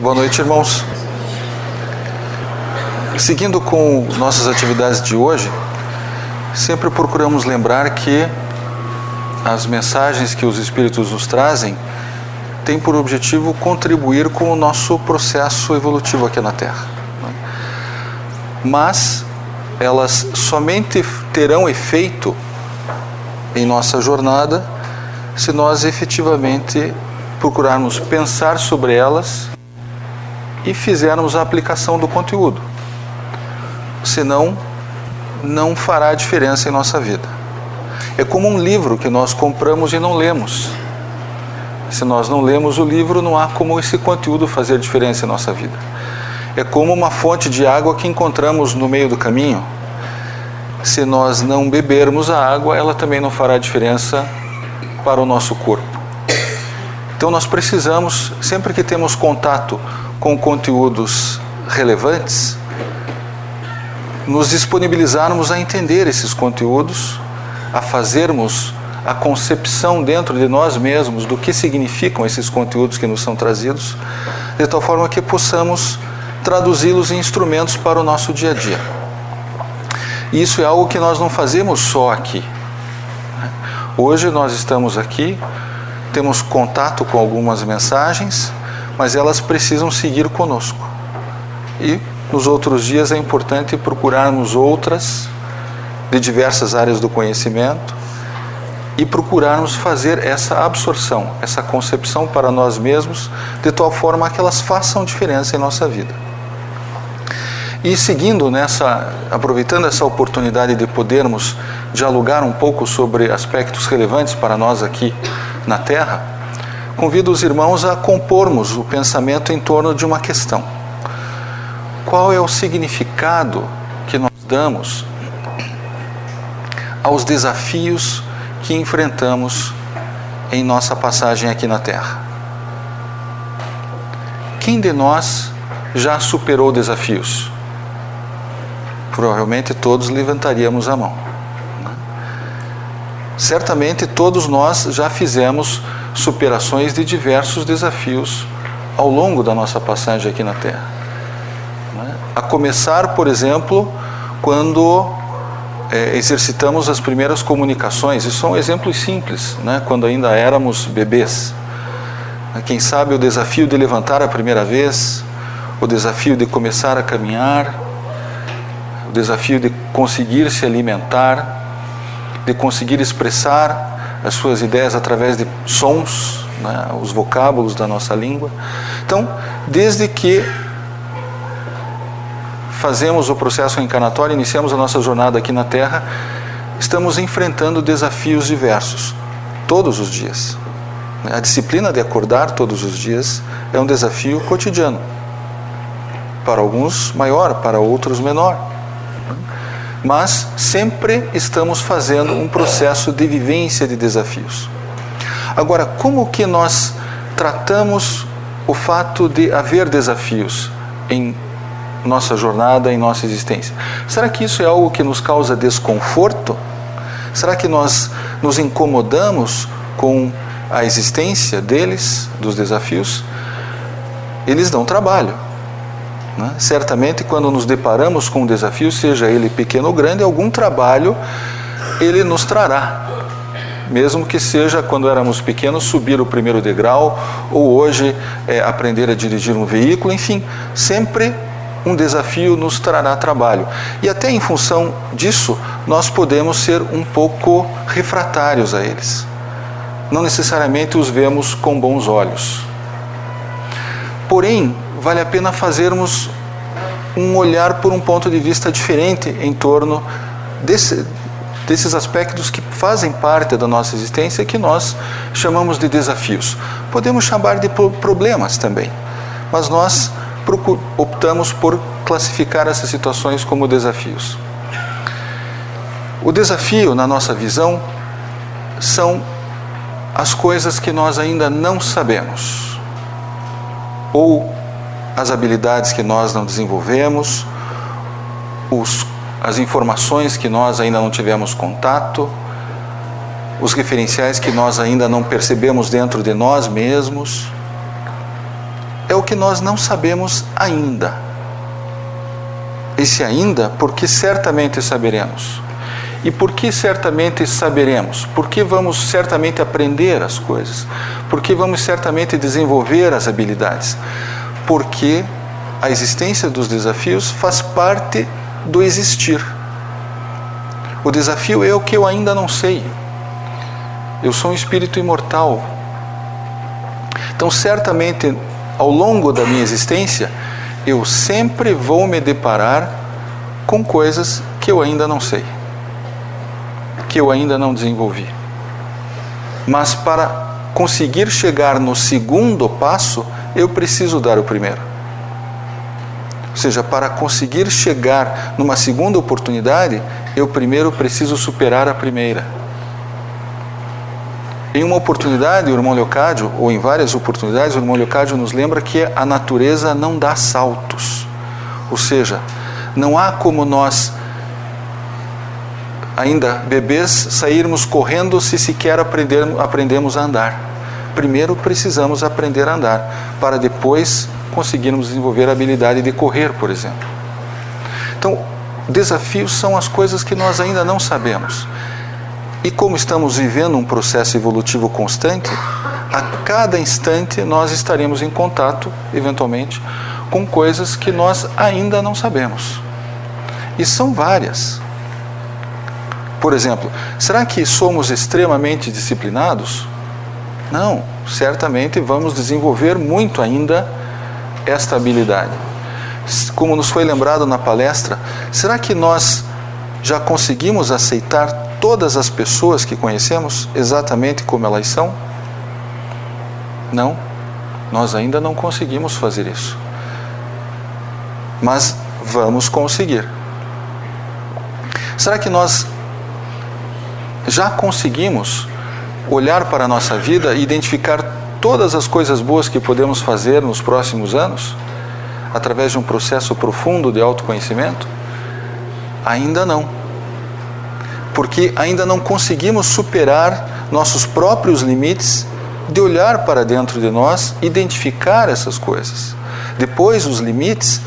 Boa noite, irmãos. Seguindo com nossas atividades de hoje, sempre procuramos lembrar que as mensagens que os Espíritos nos trazem têm por objetivo contribuir com o nosso processo evolutivo aqui na Terra. Mas elas somente terão efeito em nossa jornada se nós efetivamente procurarmos pensar sobre elas e fizermos a aplicação do conteúdo. Senão, não fará diferença em nossa vida. É como um livro que nós compramos e não lemos. Se nós não lemos o livro, não há como esse conteúdo fazer diferença em nossa vida. É como uma fonte de água que encontramos no meio do caminho. Se nós não bebermos a água, ela também não fará diferença para o nosso corpo. Então nós precisamos, sempre que temos contato com conteúdos relevantes, nos disponibilizarmos a entender esses conteúdos, a fazermos a concepção dentro de nós mesmos do que significam esses conteúdos que nos são trazidos, de tal forma que possamos traduzi-los em instrumentos para o nosso dia a dia. Isso é algo que nós não fazemos só aqui. Hoje nós estamos aqui, temos contato com algumas mensagens, mas elas precisam seguir conosco. E nos outros dias é importante procurarmos outras de diversas áreas do conhecimento e procurarmos fazer essa absorção, essa concepção para nós mesmos, de tal forma que elas façam diferença em nossa vida. E seguindo nessa, aproveitando essa oportunidade de podermos dialogar um pouco sobre aspectos relevantes para nós aqui na Terra, convido os irmãos a compormos o pensamento em torno de uma questão. Qual é o significado que nós damos aos desafios que enfrentamos em nossa passagem aqui na Terra? Quem de nós já superou desafios? Provavelmente todos levantaríamos a mão. Né? Certamente todos nós já fizemos superações de diversos desafios ao longo da nossa passagem aqui na Terra. Né? A começar, por exemplo, quando é, exercitamos as primeiras comunicações, isso são exemplos simples, né? quando ainda éramos bebês. Quem sabe o desafio de levantar a primeira vez, o desafio de começar a caminhar, o desafio de conseguir se alimentar, de conseguir expressar as suas ideias através de sons, né, os vocábulos da nossa língua. Então, desde que fazemos o processo encarnatório, iniciamos a nossa jornada aqui na Terra, estamos enfrentando desafios diversos, todos os dias. A disciplina de acordar todos os dias é um desafio cotidiano. Para alguns maior, para outros menor mas sempre estamos fazendo um processo de vivência de desafios. Agora, como que nós tratamos o fato de haver desafios em nossa jornada, em nossa existência? Será que isso é algo que nos causa desconforto? Será que nós nos incomodamos com a existência deles, dos desafios? Eles dão trabalho né? Certamente, quando nos deparamos com um desafio, seja ele pequeno ou grande, algum trabalho ele nos trará. Mesmo que seja quando éramos pequenos subir o primeiro degrau, ou hoje é, aprender a dirigir um veículo, enfim, sempre um desafio nos trará trabalho. E até em função disso, nós podemos ser um pouco refratários a eles. Não necessariamente os vemos com bons olhos. Porém, vale a pena fazermos um olhar por um ponto de vista diferente em torno desse, desses aspectos que fazem parte da nossa existência que nós chamamos de desafios. Podemos chamar de problemas também, mas nós optamos por classificar essas situações como desafios. O desafio, na nossa visão, são as coisas que nós ainda não sabemos ou as habilidades que nós não desenvolvemos, os, as informações que nós ainda não tivemos contato, os referenciais que nós ainda não percebemos dentro de nós mesmos. É o que nós não sabemos ainda. Esse ainda, porque certamente saberemos. E por que certamente saberemos? Porque vamos certamente aprender as coisas. Porque vamos certamente desenvolver as habilidades. Porque a existência dos desafios faz parte do existir. O desafio é o que eu ainda não sei. Eu sou um espírito imortal. Então, certamente, ao longo da minha existência, eu sempre vou me deparar com coisas que eu ainda não sei que eu ainda não desenvolvi. Mas para conseguir chegar no segundo passo, eu preciso dar o primeiro. Ou seja, para conseguir chegar numa segunda oportunidade, eu primeiro preciso superar a primeira. Em uma oportunidade, o irmão Leocádio, ou em várias oportunidades, o irmão Leocádio nos lembra que a natureza não dá saltos. Ou seja, não há como nós ainda bebês, sairmos correndo se sequer aprender, aprendemos a andar. Primeiro precisamos aprender a andar, para depois conseguirmos desenvolver a habilidade de correr, por exemplo. Então, desafios são as coisas que nós ainda não sabemos. E como estamos vivendo um processo evolutivo constante, a cada instante nós estaremos em contato, eventualmente, com coisas que nós ainda não sabemos. E são várias. Por exemplo, será que somos extremamente disciplinados? Não, certamente vamos desenvolver muito ainda esta habilidade. Como nos foi lembrado na palestra, será que nós já conseguimos aceitar todas as pessoas que conhecemos exatamente como elas são? Não, nós ainda não conseguimos fazer isso. Mas vamos conseguir. Será que nós já conseguimos olhar para a nossa vida e identificar todas as coisas boas que podemos fazer nos próximos anos, através de um processo profundo de autoconhecimento? Ainda não. Porque ainda não conseguimos superar nossos próprios limites de olhar para dentro de nós, identificar essas coisas. Depois, os limites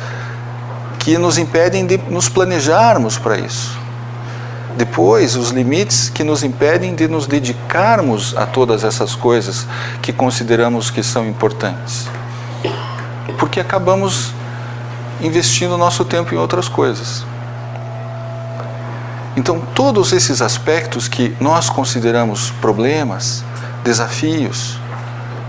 que nos impedem de nos planejarmos para isso. Depois, os limites que nos impedem de nos dedicarmos a todas essas coisas que consideramos que são importantes. Porque acabamos investindo nosso tempo em outras coisas. Então, todos esses aspectos que nós consideramos problemas, desafios,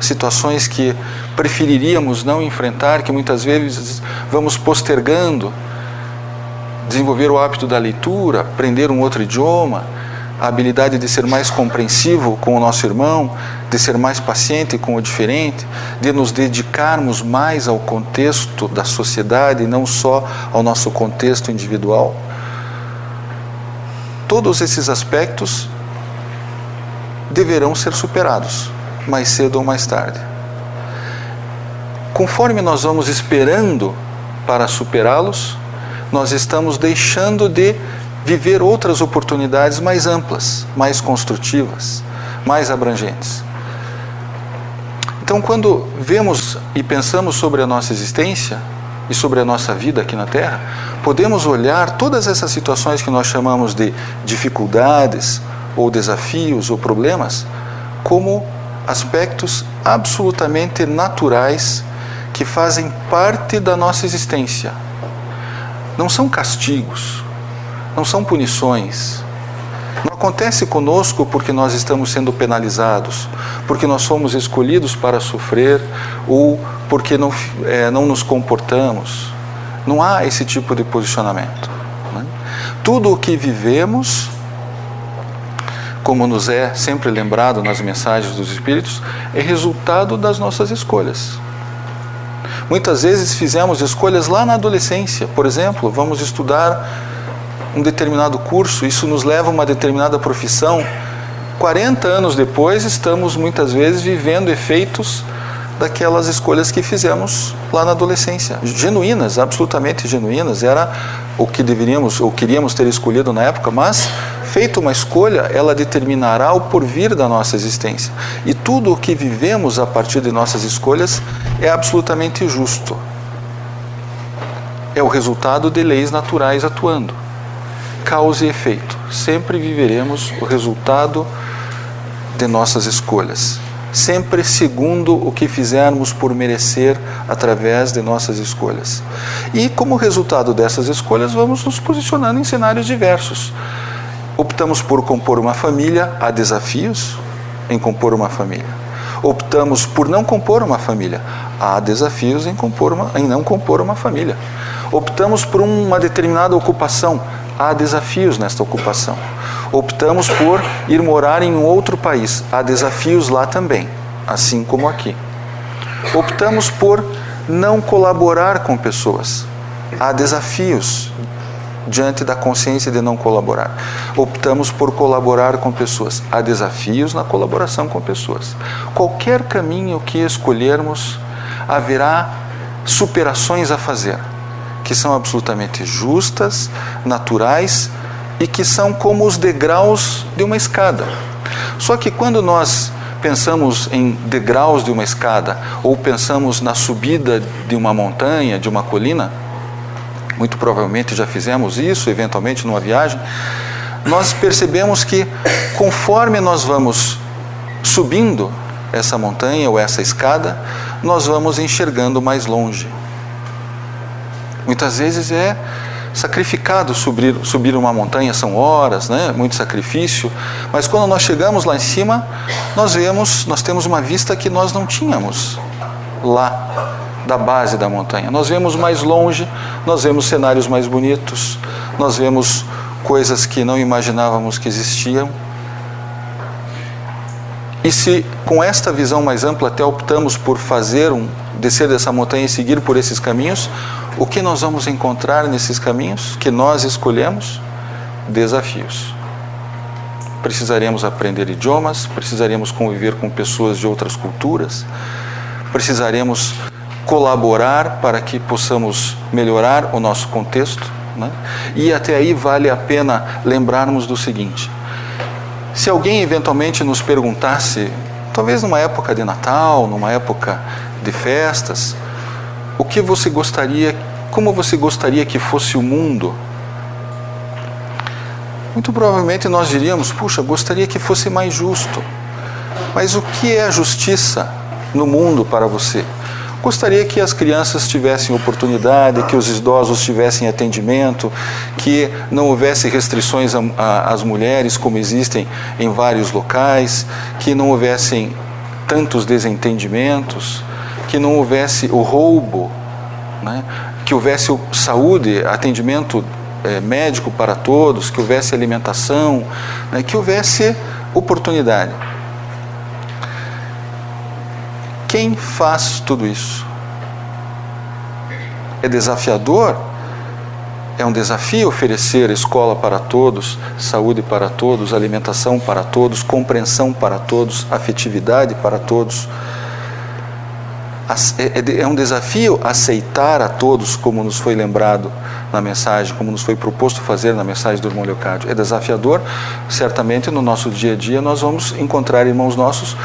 situações que preferiríamos não enfrentar, que muitas vezes vamos postergando desenvolver o hábito da leitura, aprender um outro idioma, a habilidade de ser mais compreensivo com o nosso irmão, de ser mais paciente com o diferente, de nos dedicarmos mais ao contexto da sociedade e não só ao nosso contexto individual. Todos esses aspectos deverão ser superados, mais cedo ou mais tarde. Conforme nós vamos esperando para superá-los, nós estamos deixando de viver outras oportunidades mais amplas, mais construtivas, mais abrangentes. Então, quando vemos e pensamos sobre a nossa existência e sobre a nossa vida aqui na Terra, podemos olhar todas essas situações que nós chamamos de dificuldades, ou desafios, ou problemas, como aspectos absolutamente naturais que fazem parte da nossa existência, não são castigos, não são punições. Não acontece conosco porque nós estamos sendo penalizados, porque nós somos escolhidos para sofrer ou porque não, é, não nos comportamos. Não há esse tipo de posicionamento. Né? Tudo o que vivemos, como nos é sempre lembrado nas mensagens dos Espíritos, é resultado das nossas escolhas. Muitas vezes fizemos escolhas lá na adolescência. Por exemplo, vamos estudar um determinado curso, isso nos leva a uma determinada profissão. 40 anos depois, estamos muitas vezes vivendo efeitos daquelas escolhas que fizemos lá na adolescência. Genuínas, absolutamente genuínas, era o que deveríamos ou queríamos ter escolhido na época, mas feita uma escolha, ela determinará o porvir da nossa existência. E tudo o que vivemos a partir de nossas escolhas é absolutamente justo. É o resultado de leis naturais atuando. Causa e efeito. Sempre viveremos o resultado de nossas escolhas. Sempre segundo o que fizermos por merecer através de nossas escolhas. E como resultado dessas escolhas, vamos nos posicionando em cenários diversos. Optamos por compor uma família, há desafios em compor uma família. Optamos por não compor uma família, há desafios em, compor uma, em não compor uma família. Optamos por uma determinada ocupação, há desafios nesta ocupação. Optamos por ir morar em um outro país, há desafios lá também, assim como aqui. Optamos por não colaborar com pessoas, há desafios diante da consciência de não colaborar. Optamos por colaborar com pessoas. Há desafios na colaboração com pessoas. Qualquer caminho que escolhermos, haverá superações a fazer que são absolutamente justas, naturais e que são como os degraus de uma escada. Só que quando nós pensamos em degraus de uma escada ou pensamos na subida de uma montanha, de uma colina, muito provavelmente já fizemos isso, eventualmente numa viagem, nós percebemos que conforme nós vamos subindo essa montanha ou essa escada, nós vamos enxergando mais longe. Muitas vezes é sacrificado subir, subir uma montanha, são horas, né? muito sacrifício, mas quando nós chegamos lá em cima, nós vemos, nós temos uma vista que nós não tínhamos lá da base da montanha. Nós vemos mais longe, nós vemos cenários mais bonitos, nós vemos coisas que não imaginávamos que existiam. E se com esta visão mais ampla até optamos por fazer um descer dessa montanha e seguir por esses caminhos, o que nós vamos encontrar nesses caminhos que nós escolhemos? Desafios. Precisaremos aprender idiomas, precisaremos conviver com pessoas de outras culturas, precisaremos colaborar para que possamos melhorar o nosso contexto. Né? E até aí vale a pena lembrarmos do seguinte: se alguém eventualmente nos perguntasse, talvez numa época de Natal, numa época de festas, o que você gostaria, como você gostaria que fosse o mundo? Muito provavelmente nós diríamos: puxa, gostaria que fosse mais justo. Mas o que é a justiça no mundo para você? Gostaria que as crianças tivessem oportunidade, que os idosos tivessem atendimento, que não houvesse restrições às mulheres, como existem em vários locais, que não houvessem tantos desentendimentos que não houvesse o roubo, né? que houvesse saúde, atendimento é, médico para todos, que houvesse alimentação, né? que houvesse oportunidade. Quem faz tudo isso? É desafiador? É um desafio oferecer escola para todos, saúde para todos, alimentação para todos, compreensão para todos, afetividade para todos. É, é, é um desafio aceitar a todos, como nos foi lembrado na mensagem, como nos foi proposto fazer na mensagem do irmão Leocádio. É desafiador, certamente no nosso dia a dia nós vamos encontrar irmãos nossos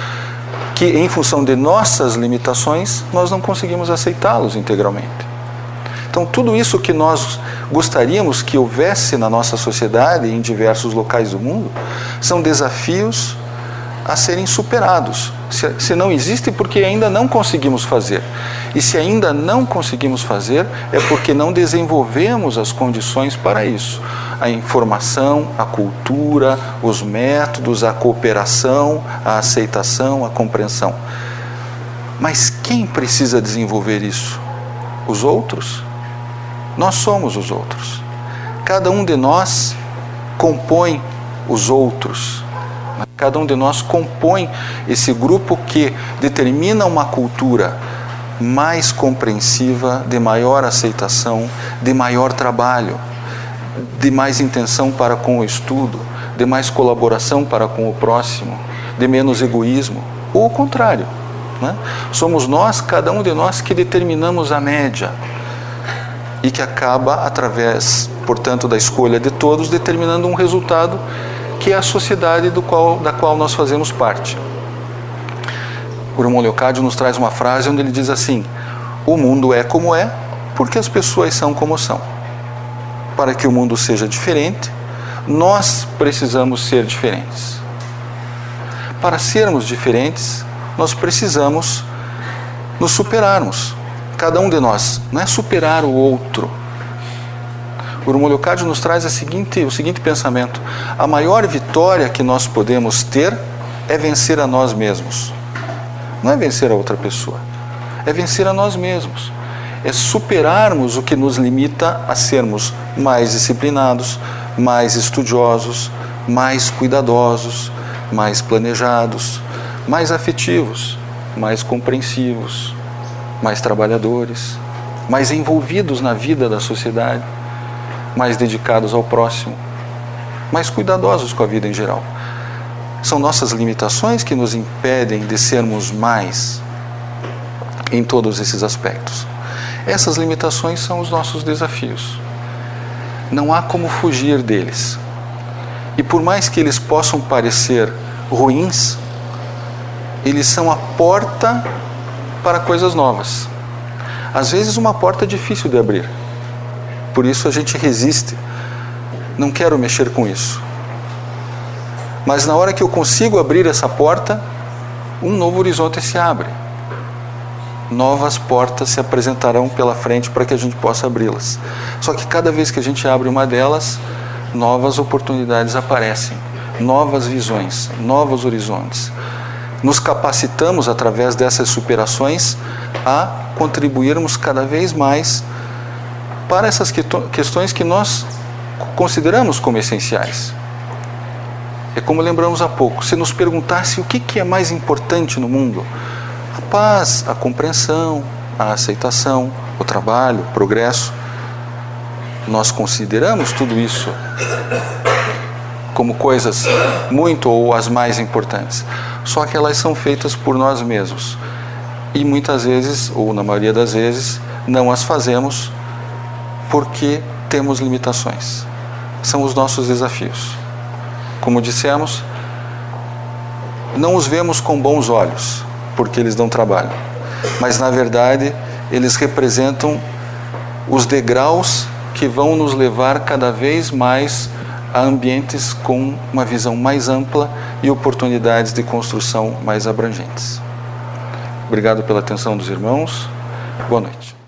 que, em função de nossas limitações, nós não conseguimos aceitá-los integralmente. Então, tudo isso que nós gostaríamos que houvesse na nossa sociedade, em diversos locais do mundo, são desafios a serem superados. Se, se não existe, porque ainda não conseguimos fazer. E se ainda não conseguimos fazer, é porque não desenvolvemos as condições para isso. A informação, a cultura, os métodos, a cooperação, a aceitação, a compreensão. Mas quem precisa desenvolver isso? Os outros? Nós somos os outros. Cada um de nós compõe os outros. Cada um de nós compõe esse grupo que determina uma cultura mais compreensiva, de maior aceitação, de maior trabalho, de mais intenção para com o estudo, de mais colaboração para com o próximo, de menos egoísmo, ou o contrário. Né? Somos nós, cada um de nós, que determinamos a média e que acaba, através, portanto, da escolha de todos, determinando um resultado que é a sociedade qual, da qual nós fazemos parte. O Leocádio nos traz uma frase onde ele diz assim: O mundo é como é porque as pessoas são como são. Para que o mundo seja diferente, nós precisamos ser diferentes. Para sermos diferentes, nós precisamos nos superarmos. Cada um de nós. Não é superar o outro. O irmão Leocádio nos traz seguinte, o seguinte pensamento: a maior vitória que nós podemos ter é vencer a nós mesmos. Não é vencer a outra pessoa, é vencer a nós mesmos. É superarmos o que nos limita a sermos mais disciplinados, mais estudiosos, mais cuidadosos, mais planejados, mais afetivos, mais compreensivos, mais trabalhadores, mais envolvidos na vida da sociedade, mais dedicados ao próximo, mais cuidadosos com a vida em geral. São nossas limitações que nos impedem de sermos mais em todos esses aspectos. Essas limitações são os nossos desafios. Não há como fugir deles. E por mais que eles possam parecer ruins, eles são a porta para coisas novas. Às vezes, uma porta difícil de abrir. Por isso a gente resiste. Não quero mexer com isso. Mas na hora que eu consigo abrir essa porta, um novo horizonte se abre. Novas portas se apresentarão pela frente para que a gente possa abri-las. Só que cada vez que a gente abre uma delas, novas oportunidades aparecem, novas visões, novos horizontes. Nos capacitamos através dessas superações a contribuirmos cada vez mais para essas questões que nós consideramos como essenciais. É como lembramos há pouco, se nos perguntasse o que é mais importante no mundo, a paz, a compreensão, a aceitação, o trabalho, o progresso, nós consideramos tudo isso como coisas muito ou as mais importantes. Só que elas são feitas por nós mesmos. E muitas vezes, ou na maioria das vezes, não as fazemos porque temos limitações. São os nossos desafios. Como dissemos, não os vemos com bons olhos, porque eles não trabalham. Mas na verdade, eles representam os degraus que vão nos levar cada vez mais a ambientes com uma visão mais ampla e oportunidades de construção mais abrangentes. Obrigado pela atenção dos irmãos. Boa noite.